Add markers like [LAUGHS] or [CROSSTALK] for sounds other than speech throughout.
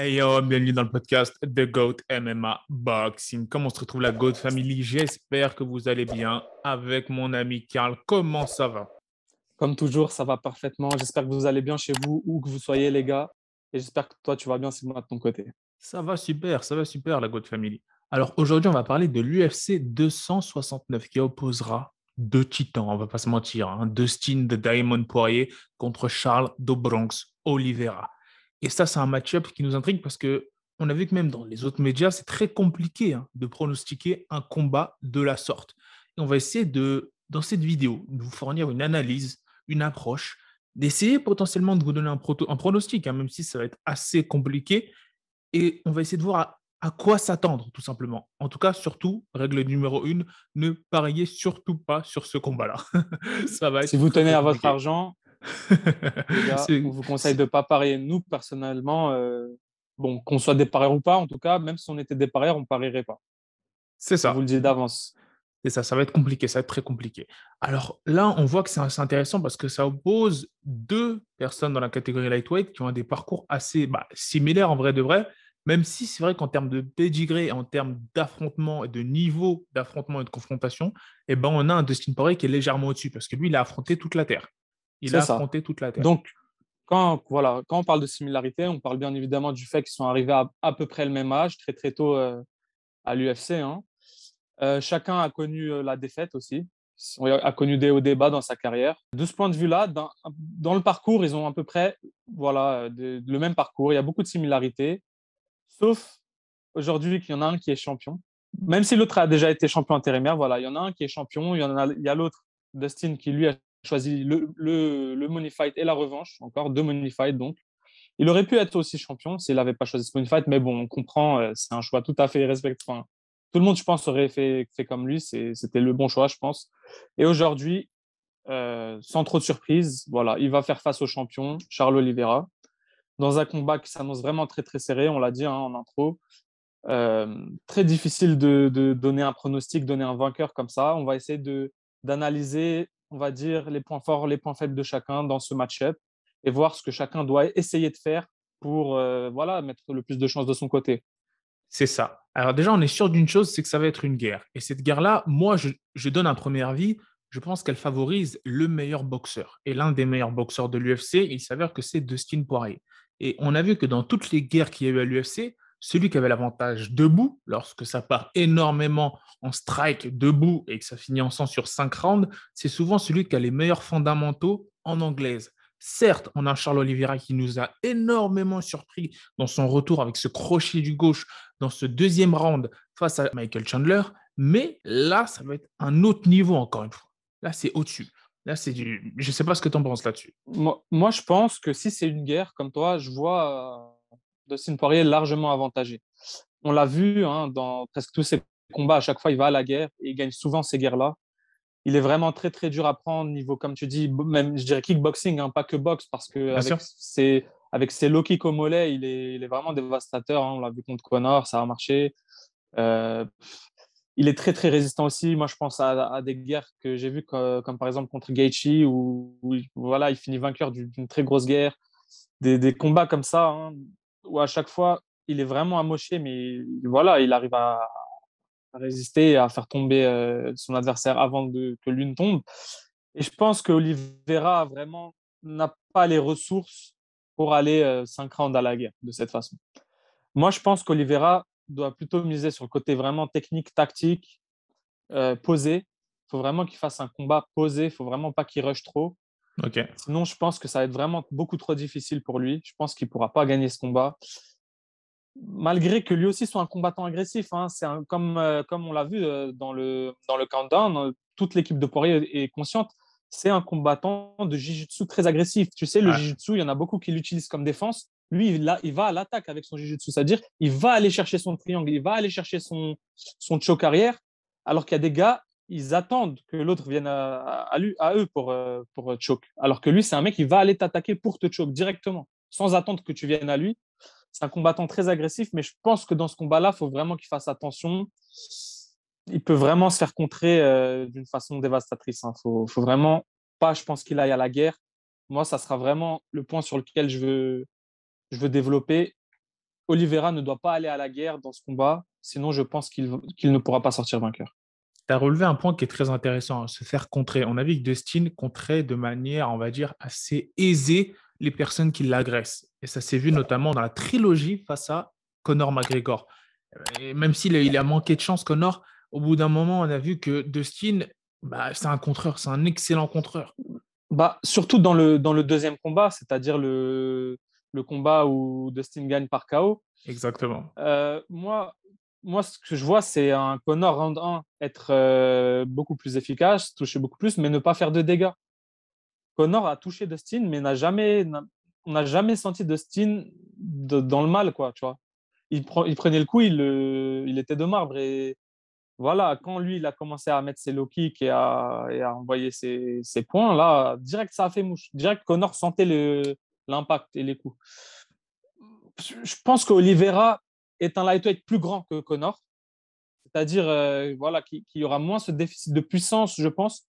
Hey yo, bienvenue dans le podcast The GOAT MMA Boxing. Comment se retrouve la GOAT Family J'espère que vous allez bien avec mon ami Karl. Comment ça va? Comme toujours, ça va parfaitement. J'espère que vous allez bien chez vous, où que vous soyez, les gars. Et j'espère que toi, tu vas bien, moi de ton côté. Ça va super, ça va super, la GOAT Family. Alors aujourd'hui, on va parler de l'UFC 269 qui opposera deux titans, on va pas se mentir. Hein. Dustin de Diamond Poirier contre Charles de Bronx Oliveira. Et ça, c'est un match-up qui nous intrigue parce que on a vu que même dans les autres médias, c'est très compliqué hein, de pronostiquer un combat de la sorte. Et on va essayer de, dans cette vidéo, de vous fournir une analyse, une approche, d'essayer potentiellement de vous donner un, pronostic, hein, même si ça va être assez compliqué. Et on va essayer de voir à, quoi s'attendre, tout simplement. En tout cas, surtout, règle numéro une, ne pariez surtout pas sur ce combat-là. [LAUGHS] ça va Si vous tenez à votre argent, on vous conseille de ne pas parier. Nous, personnellement, euh, bon, qu'on soit des parieurs ou pas, en tout cas, même si on était des parieurs, on ne parierait pas. C'est ça. Je vous le dis d'avance. C'est ça, ça va être compliqué, ça va être très compliqué. Alors là, on voit que c'est assez intéressant parce que ça oppose deux personnes dans la catégorie lightweight qui ont des parcours assez bah, similaires en vrai de vrai, même si c'est vrai qu'en termes de pedigree, en termes d'affrontement et de niveau d'affrontement et de confrontation, eh ben, on a un Dustin Poirier qui est légèrement au-dessus parce que lui, il a affronté toute la Terre. Il a affronté toute la Terre. Donc, quand, voilà, quand on parle de similarité, on parle bien évidemment du fait qu'ils sont arrivés à à peu près le même âge, très très tôt euh, à l'UFC. Hein. Euh, chacun a connu euh, la défaite aussi, a connu des hauts débats dans sa carrière. De ce point de vue-là, dans, dans, le parcours, ils ont à peu près voilà, le même parcours. Il y a beaucoup de similarités, sauf aujourd'hui qu'il y en a un qui est champion. Même si l'autre a déjà été champion intérimaire, voilà, il y en a un qui est champion, il y, en a, il y a l'autre, Dustin, qui lui a choisi le, le, le, money fight et la revanche, encore deux money fights donc. Il aurait pu être aussi champion s'il n'avait pas choisi ce money fight, mais bon, on comprend, euh, c'est un choix tout à fait respectueux. tout le monde, je pense, aurait fait, fait comme lui, c'était le bon choix, je pense. Et aujourd'hui, euh, sans trop de surprise, voilà, il va faire face au champion, Charles Oliveira, dans un combat qui s'annonce vraiment très très serré, on l'a dit hein, en intro. Euh, très difficile de, de, donner un pronostic, donner un vainqueur comme ça. On va essayer d'analyser on va dire, les points forts, les points faibles de chacun dans ce match-up et voir ce que chacun doit essayer de faire pour euh, voilà, mettre le plus de chances de son côté. C'est ça. Alors déjà, on est sûr d'une chose, c'est que ça va être une guerre. Et cette guerre-là, moi, je, donne un premier avis. Je pense qu'elle favorise le meilleur boxeur. Et l'un des meilleurs boxeurs de l'UFC, il s'avère que c'est Dustin Poirier. Et on a vu que dans toutes les guerres qu'il y a eu à l'UFC, celui qui avait l'avantage debout, lorsque ça part énormément en strike debout et que ça finit en sang sur cinq rounds, c'est souvent celui qui a les meilleurs fondamentaux en anglaise. Certes, on a Charles Oliveira qui nous a énormément surpris dans son retour avec ce crochet du gauche dans ce deuxième round face à Michael Chandler, mais là, ça va être un autre niveau encore une fois. Là, c'est au-dessus. Là, c'est du... Je ne sais pas ce que tu en penses là-dessus. Moi, moi, je pense que si c'est une guerre, comme toi, je vois Dustin Poirier est largement avantagé. On l'a vu hein, dans presque tous ses combats. À chaque fois, il va à la guerre et il gagne souvent ces guerres-là. Il est vraiment très, très dur à prendre, niveau, comme tu dis, même, je dirais kickboxing, hein, pas que boxe, parce que avec ses, avec ses low kicks au mollet, il est, il est vraiment dévastateur. Hein. On l'a vu contre Connor, ça a marché. Euh, il est très, très résistant aussi. Moi, je pense à, des guerres que j'ai vues, comme, par exemple contre Gaethje, où, voilà, il finit vainqueur d'une très grosse guerre. Des, des combats comme ça, où à chaque fois, il est vraiment amoché, mais voilà, il arrive à, résister à faire tomber euh, son adversaire avant que l'une tombe. Et je pense que Oliveira vraiment n'a pas les ressources pour aller euh, 5 rounds à la guerre de cette façon. Moi, je pense qu'Oliveira doit plutôt miser sur le côté vraiment technique, tactique, euh, posé. Il faut vraiment qu'il fasse un combat posé. Il faut vraiment pas qu'il rush trop. Sinon, je pense que ça va être vraiment beaucoup trop difficile pour lui. Je pense qu'il ne pourra pas gagner ce combat. Malgré que lui aussi soit un combattant agressif. Hein. C'est comme, euh, comme on l'a vu euh, dans, le, dans le countdown, euh, toute l'équipe de Poirier est consciente. C'est un combattant de jiu-jitsu très agressif. Tu sais, le jiu-jitsu, il y en a beaucoup qui l'utilisent comme défense. Lui, il, il va à l'attaque avec son jiu-jitsu. C'est-à-dire, il va aller chercher son triangle, il va aller chercher son, son choke arrière. Alors qu'il y a des gars, ils attendent que l'autre vienne à, eux pour, euh, pour choke. Alors que lui, c'est un mec qui va aller t'attaquer pour te choke directement, sans attendre que tu viennes à lui. C'est un combattant très agressif, mais je pense que dans ce combat-là, il faut vraiment qu'il fasse attention. Il peut vraiment se faire contrer euh, d'une façon dévastatrice. Il hein. faut, faut, vraiment pas, je pense, qu'il aille à la guerre. Moi, ça sera vraiment le point sur lequel je veux, je veux développer. Oliveira ne doit pas aller à la guerre dans ce combat, sinon je pense qu'il ne pourra pas sortir vainqueur. Tu as relevé un point qui est très intéressant, se faire contrer. On a vu que Dustin contrait de manière, on va dire, assez aisée les personnes qui l'agressent. Et ça s'est vu notamment dans la trilogie face à Conor McGregor. Et même s'il a manqué de chance, Conor, au bout d'un moment, on a vu que Dustin, bah, c'est un contreur, c'est un excellent contreur. Bah, surtout dans le, dans le deuxième combat, c'est-à-dire le, le combat où Dustin gagne par KO. Exactement. Euh, moi, moi, ce que je vois, c'est un Connor round 1 être euh, beaucoup plus efficace, toucher beaucoup plus, mais ne pas faire de dégâts. Connor a touché Dustin, mais n'a jamais, on n'a jamais senti Dustin dans le mal, quoi, tu vois. Il, il prenait le coup, il, il était de marbre. Et voilà, quand lui, il a commencé à mettre ses low kicks et à, et à envoyer ses, ses, points, là, direct, ça a fait mouche. Direct, Connor sentait l'impact et les coups. Je pense qu'Olivera est un lightweight plus grand que Connor, c'est-à-dire euh, voilà, qu'il y aura moins ce déficit de puissance, je pense.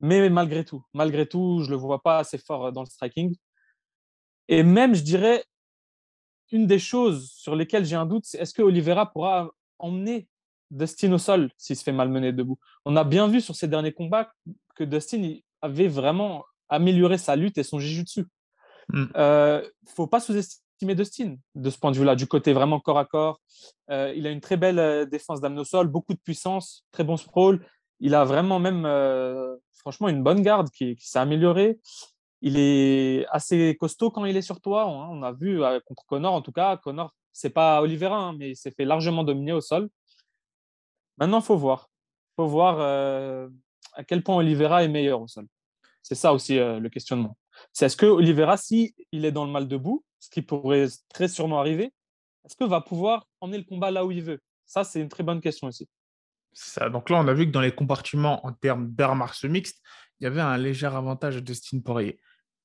Mais malgré tout, malgré tout, je ne le vois pas assez fort euh, dans le striking. Et même, je dirais, une des choses sur lesquelles j'ai un doute, c'est est-ce que Oliveira pourra emmener Dustin au sol s'il se fait malmener debout? On a bien vu sur ces derniers combats que Dustin avait vraiment amélioré sa lutte et son jiu-jitsu. Il mm. ne euh, faut pas sous-estimer Dustin de ce point de vue-là, du côté vraiment corps à corps. Euh, il a une très belle euh, défense sol beaucoup de puissance, très bon sprawl. Il a vraiment même, euh, franchement, une bonne garde qui, s'est améliorée. Il est assez costaud quand il est sur toi. Hein. On a vu contre Connor, en tout cas, Connor, c'est pas Oliveira, hein, mais il s'est fait largement dominer au sol. Maintenant, faut voir. Faut voir à quel point Oliveira est meilleur au sol. C'est ça aussi le questionnement. C'est est-ce que Oliveira, si il est dans le mal debout, ce qui pourrait très sûrement arriver, est-ce qu'il va pouvoir emmener le combat là où il veut? Ça, c'est une très bonne question aussi. Donc là, on a vu que dans les compartiments en termes d'arts martiaux mixtes, il y avait un léger avantage de Dustin Poirier.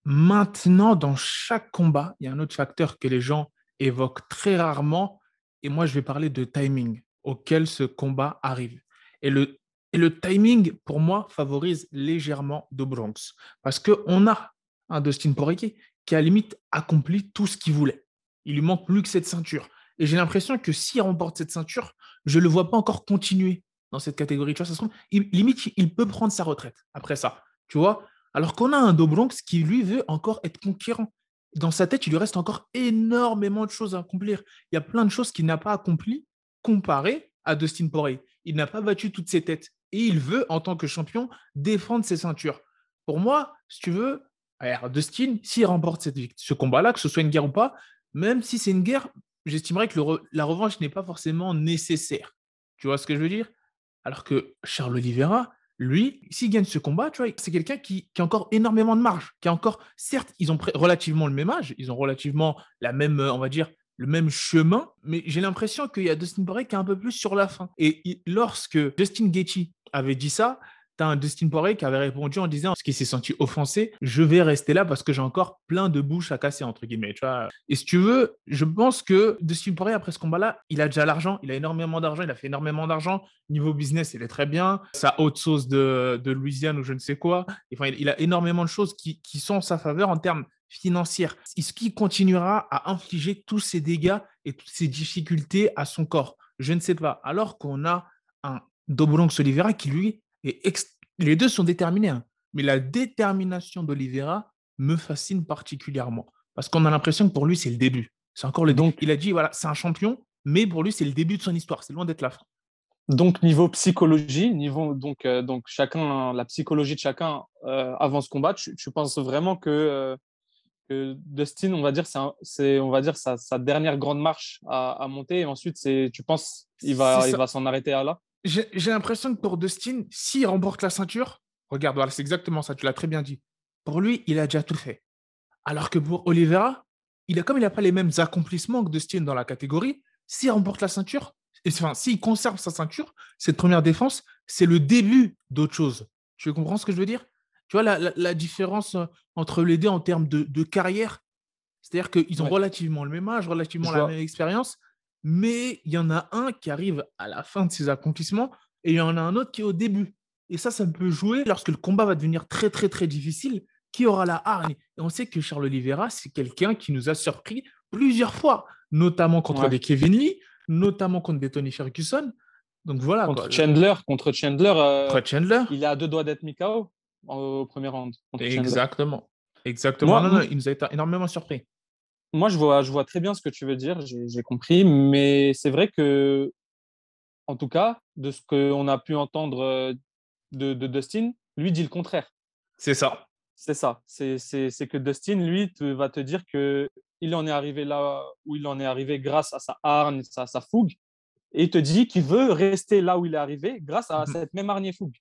Maintenant, dans chaque combat, il y a un autre facteur que les gens évoquent très rarement, et moi, je vais parler de timing auquel ce combat arrive. Et le, et le timing, pour moi, favorise légèrement de Bronx, parce qu'on a un Dustin Poirier qui a limite accompli tout ce qu'il voulait. Il lui manque plus que cette ceinture. Et j'ai l'impression que s'il remporte cette ceinture, je ne le vois pas encore continuer dans cette catégorie. Tu vois, ça limite, il peut prendre sa retraite après ça. Tu Alors qu'on a un Dobronx qui, lui, veut encore être conquérant. Dans sa tête, il lui reste encore énormément de choses à accomplir. Il y a plein de choses qu'il n'a pas accomplies comparé à Dustin Poirier. Il n'a pas battu toutes ses têtes. Et il veut, en tant que champion, défendre ses ceintures. Pour moi, si tu veux, alors, Dustin, s'il remporte ce combat-là, que ce soit une guerre ou pas, même si c'est une guerre, j'estimerais que la revanche n'est pas forcément nécessaire. Tu vois ce que je veux dire? Alors que Charles Oliveira, lui, s'il gagne ce combat, c'est quelqu'un qui, a encore énormément de marge, qui a encore, certes, ils ont relativement le même âge, ils ont relativement la même, on va dire, le même chemin, mais j'ai l'impression qu'il y a Dustin Poirier qui est un peu plus sur la fin. Et lorsque Justin Gaethje avait dit ça, tu un Dustin Poirier qui avait répondu en disant, ce qui s'est senti offensé, je vais rester là parce que j'ai encore plein de bouches à casser, entre guillemets. Tu vois et si tu veux, je pense que Dustin Poirier, après ce combat-là, il a déjà l'argent, il a énormément d'argent, il a fait énormément d'argent. Niveau business, il est très bien. Sa haute sauce de, de Louisiane ou je ne sais quoi. Enfin, il a énormément de choses qui, qui sont en sa faveur en termes financiers. Est-ce qu'il continuera à infliger tous ces dégâts et toutes ces difficultés à son corps Je ne sais pas. Alors qu'on a un Dobronx Oliveira qui, lui, les deux sont déterminés, hein. mais la détermination d'Oliveira me fascine particulièrement parce qu'on a l'impression que pour lui, c'est le début. C'est encore le donc il a dit voilà, c'est un champion, mais pour lui, c'est le début de son histoire. C'est loin d'être la fin. Donc niveau psychologie, niveau donc euh, donc chacun la psychologie de chacun euh, avant ce combat, tu, penses vraiment que, euh, que, Dustin, on va dire c'est on va dire sa, dernière grande marche à, monter et ensuite c'est tu penses il va il va s'en arrêter à là? J'ai l'impression que pour Dustin, s'il remporte la ceinture, regarde, voilà, c'est exactement ça, tu l'as très bien dit. Pour lui, il a déjà tout fait. Alors que pour Oliveira, il a, comme il n'a pas les mêmes accomplissements que Dustin dans la catégorie, s'il remporte la ceinture, enfin, s'il conserve sa ceinture, cette première défense, c'est le début d'autre chose. Tu comprends ce que je veux dire? Tu vois la, différence euh, entre les deux en termes de, carrière C'est-à-dire qu'ils ont relativement le même âge, relativement la même expérience, mais il y en a un qui arrive à la fin de ses accomplissements et il y en a un autre qui est au début. Et ça, ça peut jouer lorsque le combat va devenir très, très, très difficile. Qui aura la hargne Et on sait que Charles Oliveira, c'est quelqu'un qui nous a surpris plusieurs fois notamment contre Ouais. des Kevin Lee, notamment contre des Tony Ferguson. Donc voilà. Contre quoi. Chandler, contre Chandler, euh, Contre Chandler. il est à deux doigts d'être mis KO au premier round. Exactement. Exactement. Moi- non, non, il nous a été énormément surpris. Moi, je vois, je vois très bien ce que tu veux dire, j'ai compris, mais c'est vrai que, en tout cas, de ce qu'on a pu entendre de, de Dustin, lui dit le contraire. C'est ça. C'est ça. C'est que Dustin, lui, te- va te dire que il en est arrivé là où il en est arrivé grâce à sa hargne, à sa fougue, et il te dit qu'il veut rester là où il est arrivé grâce à Mhm. cette même hargne et fougue.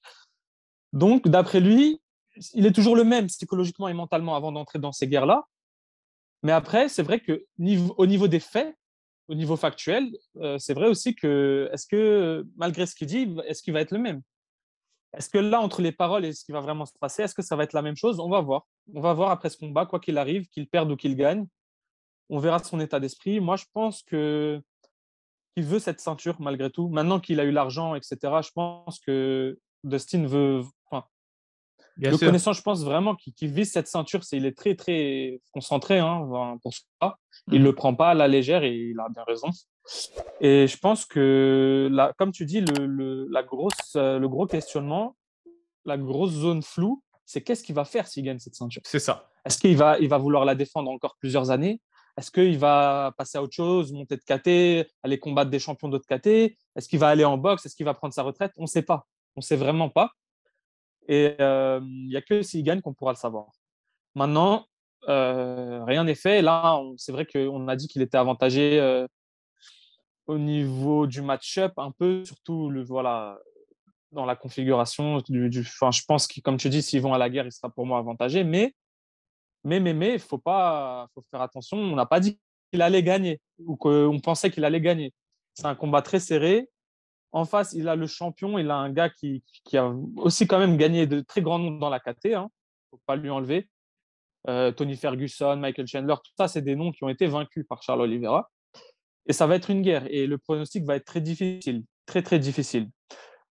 Donc, d'après lui, il est toujours le même psychologiquement et mentalement avant d'entrer dans ces guerres-là. Mais après, c'est vrai que au niveau des faits, au niveau factuel, euh, c'est vrai aussi que, est-ce que, malgré ce qu'il dit, est-ce qu'il va être le même? Est-ce que là, entre les paroles et ce qui va vraiment se passer, est-ce que ça va être la même chose? On va voir. On va voir après ce combat, quoi qu'il arrive, qu'il perde ou qu'il gagne. On verra son état d'esprit. Moi, je pense que qu'il veut cette ceinture malgré tout. Maintenant qu'il a eu l'argent, etc., je pense que Dustin veut. Bien le sûr. connaissant, je pense vraiment qu'il vise cette ceinture. C'est, il est très, très concentré hein, pour ça. Il ne Mhm. le prend pas à la légère et il a bien raison. Et je pense que, là, comme tu dis, le, le- la grosse, euh, le gros questionnement, la grosse zone floue, c'est qu'est-ce qu'il va faire s'il gagne cette ceinture? C'est ça. Est-ce qu'il va, il va vouloir la défendre encore plusieurs années? Est-ce qu'il va passer à autre chose, monter de KT, aller combattre des champions d'autres KT Est-ce qu'il va aller en boxe? Est-ce qu'il va prendre sa retraite? On ne sait pas. On ne sait vraiment pas. Et euh, il n'y a que s'il gagne qu'on pourra le savoir. Maintenant, euh, rien n'est fait. Là, c'est vrai qu'on a dit qu'il était avantagé euh, au niveau du match-up, un peu, surtout le, voilà, dans la configuration. Du, je pense que, comme tu dis, s'ils vont à la guerre, il sera pour moi avantagé. Mais mais, mais, mais, il faut pas, faut faire attention. On n'a pas dit qu'il allait gagner ou qu'on pensait qu'il allait gagner. C'est un combat très serré. En face, il a le champion. Il a un gars qui, a aussi quand même gagné de très grands noms dans la KT. Hein. faut pas lui enlever. Euh, Tony Ferguson, Michael Chandler, tout ça, c'est des noms qui ont été vaincus par Charles Oliveira. Et ça va être une guerre. Et le pronostic va être très difficile. Très, très difficile.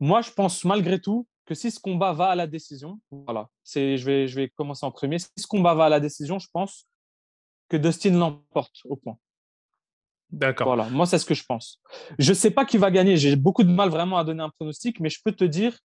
Moi, je pense malgré tout que si ce combat va à la décision, voilà, c'est, je, vais, je vais commencer en premier. Si ce combat va à la décision, je pense que Dustin l'emporte au point. D'accord. Voilà, moi, c'est ce que je pense. Je ne sais pas qui va gagner. J'ai beaucoup de mal vraiment à donner un pronostic, mais je peux te dire,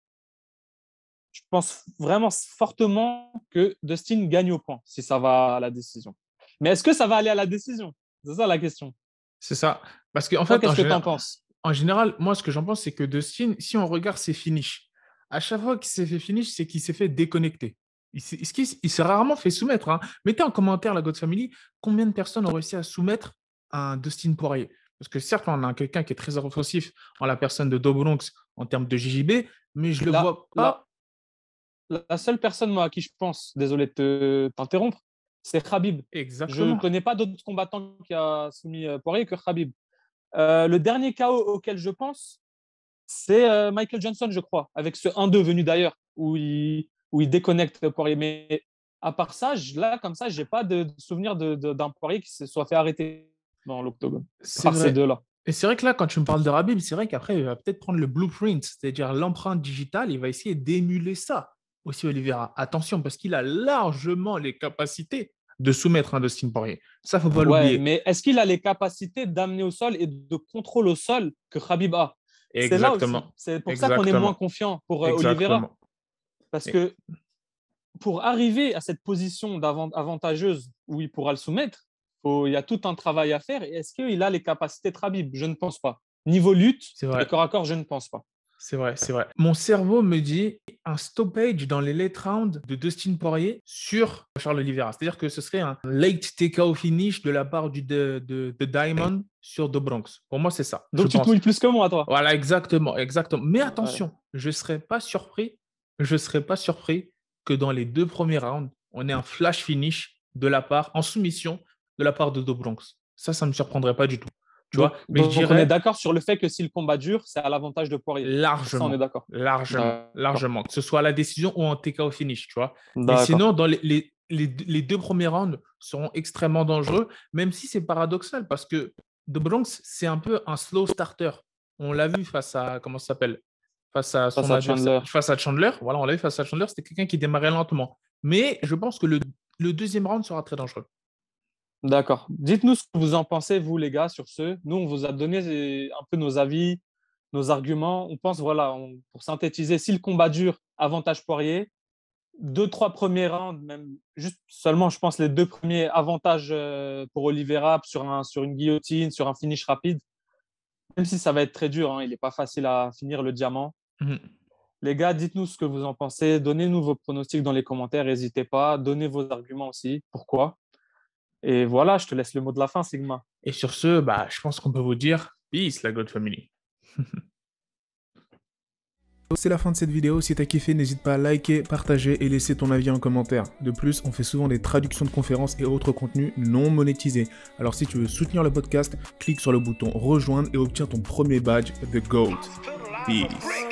je pense vraiment fortement que Dustin gagne au point si ça va à la décision. Mais est-ce que ça va aller à la décision? C'est ça la question. C'est ça. Parce qu'en En fait, en, qu'est-ce que tu général- en penses? en général, moi, ce que j'en pense, c'est que Dustin, si on regarde ses finishes, à chaque fois qu'il s'est fait finish, c'est qu'il s'est fait déconnecter. Il s'est il s'est- il s'est rarement fait soumettre. hein. Mettez en commentaire, la God Family, combien de personnes ont réussi à soumettre un Dustin Poirier Parce que certes, on a quelqu'un qui est très offensif en la personne de Dobronx en termes de JJB, mais je le vois pas. La la seule personne moi, à qui je pense, désolé de te- t'interrompre, c'est Khabib. Je Exactement. ne connais pas d'autres combattants qui a soumis euh, Poirier que Khabib. Euh, le dernier KO auquel je pense, c'est euh, Michael Johnson, je crois, avec ce 1-2 venu d'ailleurs, où il, où il déconnecte Poirier. Mais à part ça, je- là, comme ça, je n'ai pas de, souvenir d'un Poirier qui se soit fait arrêter dans l'octogone. C'est Par vrai. ces deux-là. Et c'est vrai que là, quand tu me parles de Rabib, c'est vrai qu'après, il va peut-être prendre le blueprint, c'est-à-dire l'empreinte digitale, il va essayer d'émuler ça aussi, Oliveira. Attention, parce qu'il a largement les capacités de soumettre un Dustin Poirier. Ça, faut pas Ouais, l'oublier. mais est-ce qu'il a les capacités d'amener au sol et de contrôle au sol que Khabib a? Exactement. C'est pour ça qu'on est moins confiant pour euh, Oliveira. Exactement. Parce que pour arriver à cette position d'avant- avantageuse où il pourra le soumettre, faut- il y a tout un travail à faire. Est-ce qu'il a les capacités de Khabib? Je ne pense pas. Niveau lutte, C'est vrai. et corps à corps, je ne pense pas. C'est vrai, c'est vrai. Mon cerveau me dit un stoppage dans les late rounds de Dustin Poirier sur Charles Oliveira. C'est-à-dire que ce serait un late TKO finish de la part du, de, de- de Diamond sur The Bronx. Pour moi, c'est ça. Donc tu pense. plus que moi, toi. Voilà, exactement, exactement. Mais attention, je ne serais pas surpris, je serais pas surpris que dans les deux premiers rounds, on ait un flash finish de la part, en soumission, de la part de The Bronx. Ça, ça ne me surprendrait pas du tout. Tu Donc- vois, mais donc je on est d'accord sur le fait que si le combat dure, c'est à l'avantage de Poirier. Ça, largement. on est d'accord. Largement, largement. Que ce soit à la décision ou en TKO finish, tu vois. Mais sinon, dans les, les, les, les deux premiers rounds seront extrêmement dangereux, même si c'est paradoxal, parce que The Bronx, c'est un peu un slow starter. On l'a vu face à, comment ça s'appelle? Face à son Face à Chandler. Face à Chandler. Voilà, on l'a vu face à Chandler, c'était quelqu'un qui démarrait lentement. Mais je pense que le, le deuxième round sera très dangereux. D'accord. Dites-nous ce que vous en pensez, vous, les gars, sur ce. Nous, on vous a donné un peu nos avis, nos arguments. On pense, voilà, pour synthétiser, si le combat dure, avantage Poirier. Deux, trois premiers rounds, même juste seulement, je pense, les deux premiers avantages euh, pour Oliveira sur, un, sur une guillotine, sur un finish rapide. Même si ça va être très dur, hein, il n'est pas facile à finir le diamant. Mhm. Les gars, dites-nous ce que vous en pensez. Donnez-nous vos pronostics dans les commentaires. N'hésitez pas. Donnez vos arguments aussi. Pourquoi? Et voilà, je te laisse le mot de la fin, Sigma. Et sur ce, bah, je pense qu'on peut vous dire peace, la God Family. [LAUGHS] C'est la fin de cette vidéo, si t'as kiffé n'hésite pas à liker, partager et laisser ton avis en commentaire. De plus, on fait souvent des traductions de conférences et autres contenus non monétisés. Alors si tu veux soutenir le podcast, clique sur le bouton rejoindre et obtiens ton premier badge The GOAT. Peace.